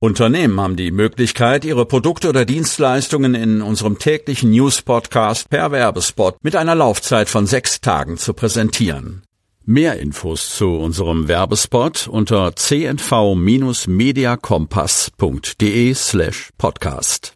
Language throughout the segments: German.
Unternehmen haben die Möglichkeit, ihre Produkte oder Dienstleistungen in unserem täglichen News-Podcast per Werbespot mit einer Laufzeit von sechs Tagen zu präsentieren. Mehr Infos zu unserem Werbespot unter cnv-mediakompass.de slash podcast.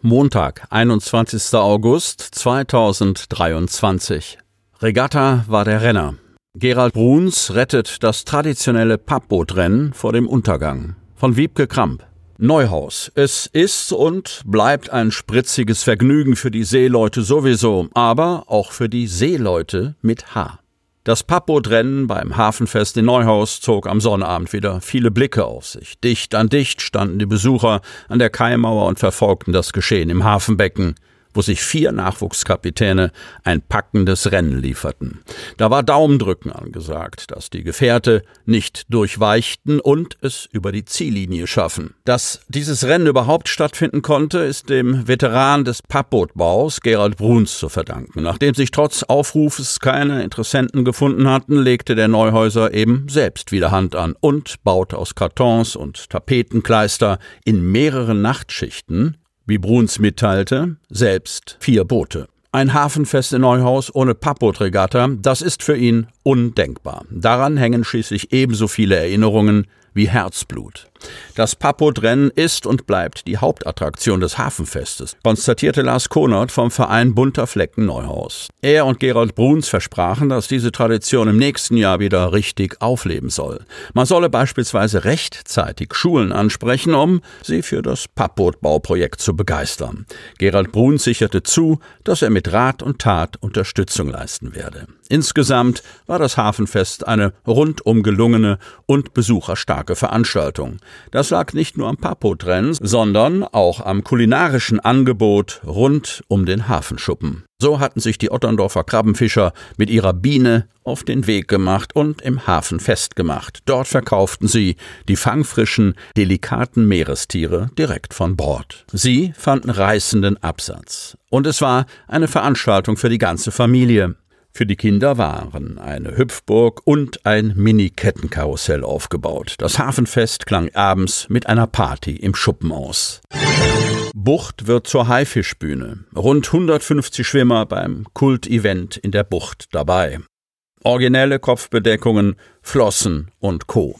Montag, 21. August 2023. Regatta war der Renner. Gerald Bruns rettet das traditionelle Pappbootrennen vor dem Untergang von Wiebke Kramp. Neuhaus. Es ist und bleibt ein spritziges Vergnügen für die Seeleute sowieso, aber auch für die Seeleute mit H. Das Pappbootrennen beim Hafenfest in Neuhaus zog am Sonnabend wieder viele Blicke auf sich. Dicht an dicht standen die Besucher an der Kaimauer und verfolgten das Geschehen im Hafenbecken wo sich vier Nachwuchskapitäne ein packendes Rennen lieferten. Da war Daumendrücken angesagt, dass die Gefährte nicht durchweichten und es über die Ziellinie schaffen. Dass dieses Rennen überhaupt stattfinden konnte, ist dem Veteran des Pappbootbaus Gerald Bruns zu verdanken. Nachdem sich trotz Aufrufes keine Interessenten gefunden hatten, legte der Neuhäuser eben selbst wieder Hand an und baute aus Kartons und Tapetenkleister in mehreren Nachtschichten wie Bruns mitteilte, selbst vier Boote. Ein Hafenfest in Neuhaus ohne Pappbootregatta, das ist für ihn undenkbar. Daran hängen schließlich ebenso viele Erinnerungen wie Herzblut. Das Pappotrennen ist und bleibt die Hauptattraktion des Hafenfestes, konstatierte Lars Konert vom Verein Bunter Flecken Neuhaus. Er und Gerald Bruns versprachen, dass diese Tradition im nächsten Jahr wieder richtig aufleben soll. Man solle beispielsweise rechtzeitig Schulen ansprechen, um sie für das Pappbootbauprojekt zu begeistern. Gerald Bruns sicherte zu, dass er mit Rat und Tat Unterstützung leisten werde. Insgesamt war das Hafenfest eine rundum gelungene und besucherstarke Veranstaltung. Das lag nicht nur am Papo-Trends, sondern auch am kulinarischen Angebot rund um den Hafenschuppen. So hatten sich die Otterndorfer Krabbenfischer mit ihrer Biene auf den Weg gemacht und im Hafen festgemacht. Dort verkauften sie die fangfrischen, delikaten Meerestiere direkt von Bord. Sie fanden reißenden Absatz. Und es war eine Veranstaltung für die ganze Familie. Für die Kinder waren eine Hüpfburg und ein Mini-Kettenkarussell aufgebaut. Das Hafenfest klang abends mit einer Party im Schuppen aus. Bucht wird zur Haifischbühne. Rund 150 Schwimmer beim Kult-Event in der Bucht dabei. Originelle Kopfbedeckungen, Flossen und Co.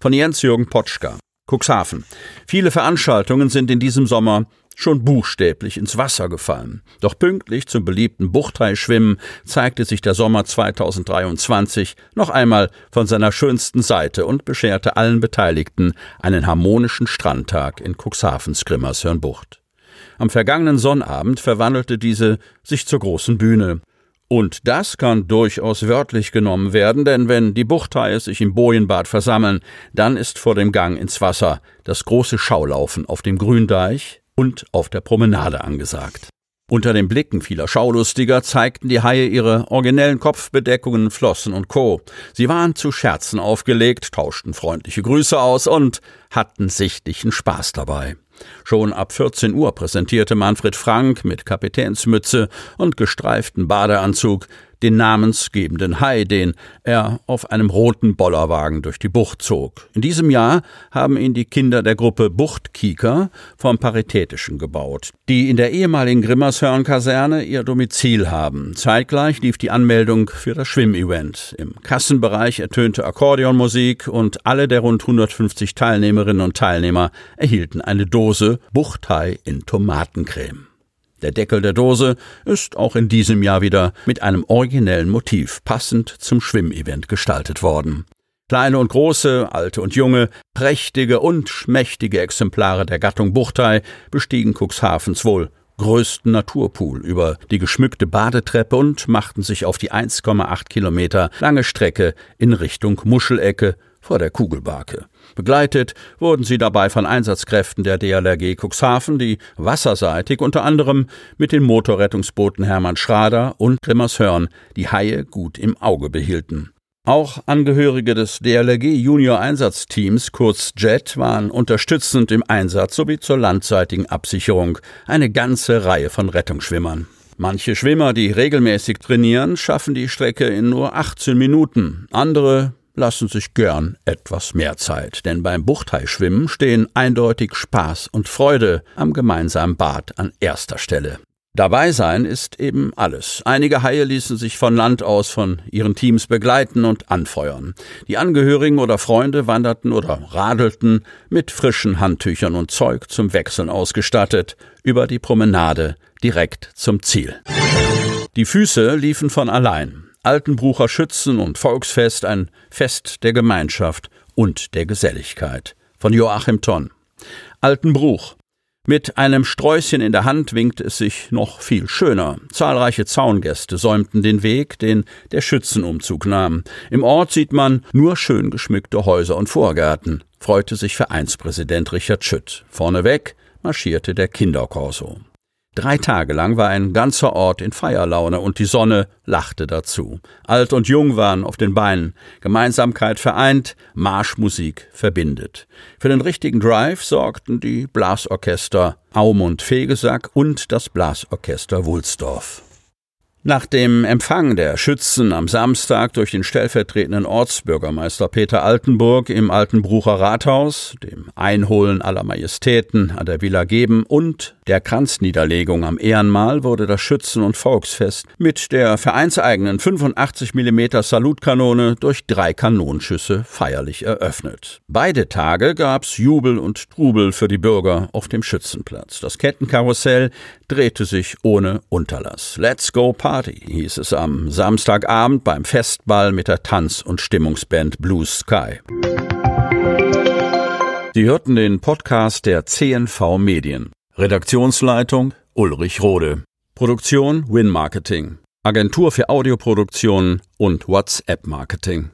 Von Jens-Jürgen Potschka. Cuxhaven. Viele Veranstaltungen sind in diesem Sommer schon buchstäblich ins Wasser gefallen. Doch pünktlich zum beliebten Buchteischwimmen zeigte sich der Sommer 2023 noch einmal von seiner schönsten Seite und bescherte allen Beteiligten einen harmonischen Strandtag in Cuxhavens Grimmershörnbucht. Am vergangenen Sonnabend verwandelte diese sich zur großen Bühne. Und das kann durchaus wörtlich genommen werden, denn wenn die Buchthaie sich im Bojenbad versammeln, dann ist vor dem Gang ins Wasser das große Schaulaufen auf dem Gründeich, und auf der Promenade angesagt. Unter den Blicken vieler Schaulustiger zeigten die Haie ihre originellen Kopfbedeckungen, Flossen und Co. Sie waren zu Scherzen aufgelegt, tauschten freundliche Grüße aus und hatten sichtlichen Spaß dabei. Schon ab 14 Uhr präsentierte Manfred Frank mit Kapitänsmütze und gestreiften Badeanzug den namensgebenden Hai, den er auf einem roten Bollerwagen durch die Bucht zog. In diesem Jahr haben ihn die Kinder der Gruppe Buchtkieker vom Paritätischen gebaut, die in der ehemaligen Grimmershörn-Kaserne ihr Domizil haben. Zeitgleich lief die Anmeldung für das Schwimmevent. Im Kassenbereich ertönte Akkordeonmusik und alle der rund 150 Teilnehmerinnen und Teilnehmer erhielten eine Dose Buchthai in Tomatencreme. Der Deckel der Dose ist auch in diesem Jahr wieder mit einem originellen Motiv passend zum Schwimmevent gestaltet worden. Kleine und große, alte und junge, prächtige und schmächtige Exemplare der Gattung Buchtei bestiegen Cuxhavens wohl größten Naturpool über die geschmückte Badetreppe und machten sich auf die 1,8 Kilometer lange Strecke in Richtung Muschelecke vor der Kugelbarke. Begleitet wurden sie dabei von Einsatzkräften der DLRG Cuxhaven, die wasserseitig unter anderem mit den Motorrettungsbooten Hermann Schrader und Grimmershörn die Haie gut im Auge behielten. Auch Angehörige des DLRG Junior Einsatzteams, kurz JET, waren unterstützend im Einsatz sowie zur landseitigen Absicherung eine ganze Reihe von Rettungsschwimmern. Manche Schwimmer, die regelmäßig trainieren, schaffen die Strecke in nur 18 Minuten. Andere lassen sich gern etwas mehr Zeit, denn beim Buchthai-Schwimmen stehen eindeutig Spaß und Freude am gemeinsamen Bad an erster Stelle. Dabei sein ist eben alles. Einige Haie ließen sich von Land aus von ihren Teams begleiten und anfeuern. Die Angehörigen oder Freunde wanderten oder radelten mit frischen Handtüchern und Zeug zum Wechseln ausgestattet über die Promenade direkt zum Ziel. Die Füße liefen von allein. Altenbrucher Schützen und Volksfest ein Fest der Gemeinschaft und der Geselligkeit. Von Joachim Tonn. Altenbruch mit einem Sträußchen in der Hand winkte es sich noch viel schöner. Zahlreiche Zaungäste säumten den Weg, den der Schützenumzug nahm. Im Ort sieht man nur schön geschmückte Häuser und Vorgärten, freute sich Vereinspräsident Richard Schütt. Vorneweg marschierte der Kinderkorso. Drei Tage lang war ein ganzer Ort in Feierlaune und die Sonne lachte dazu. Alt und jung waren auf den Beinen. Gemeinsamkeit vereint, Marschmusik verbindet. Für den richtigen Drive sorgten die Blasorchester Aumund Fegesack und das Blasorchester Wulsdorf. Nach dem Empfang der Schützen am Samstag durch den stellvertretenden Ortsbürgermeister Peter Altenburg im Altenbrucher Rathaus, dem Einholen aller Majestäten an der Villa Geben und der Kranzniederlegung am Ehrenmal wurde das Schützen- und Volksfest mit der vereinseigenen 85 mm Salutkanone durch drei Kanonschüsse feierlich eröffnet. Beide Tage gab's Jubel und Trubel für die Bürger auf dem Schützenplatz. Das Kettenkarussell drehte sich ohne Unterlass. Let's go Party hieß es am Samstagabend beim Festball mit der Tanz- und Stimmungsband Blue Sky. Sie hörten den Podcast der CNV Medien. Redaktionsleitung Ulrich Rode. Produktion Win Marketing. Agentur für Audioproduktion und WhatsApp Marketing.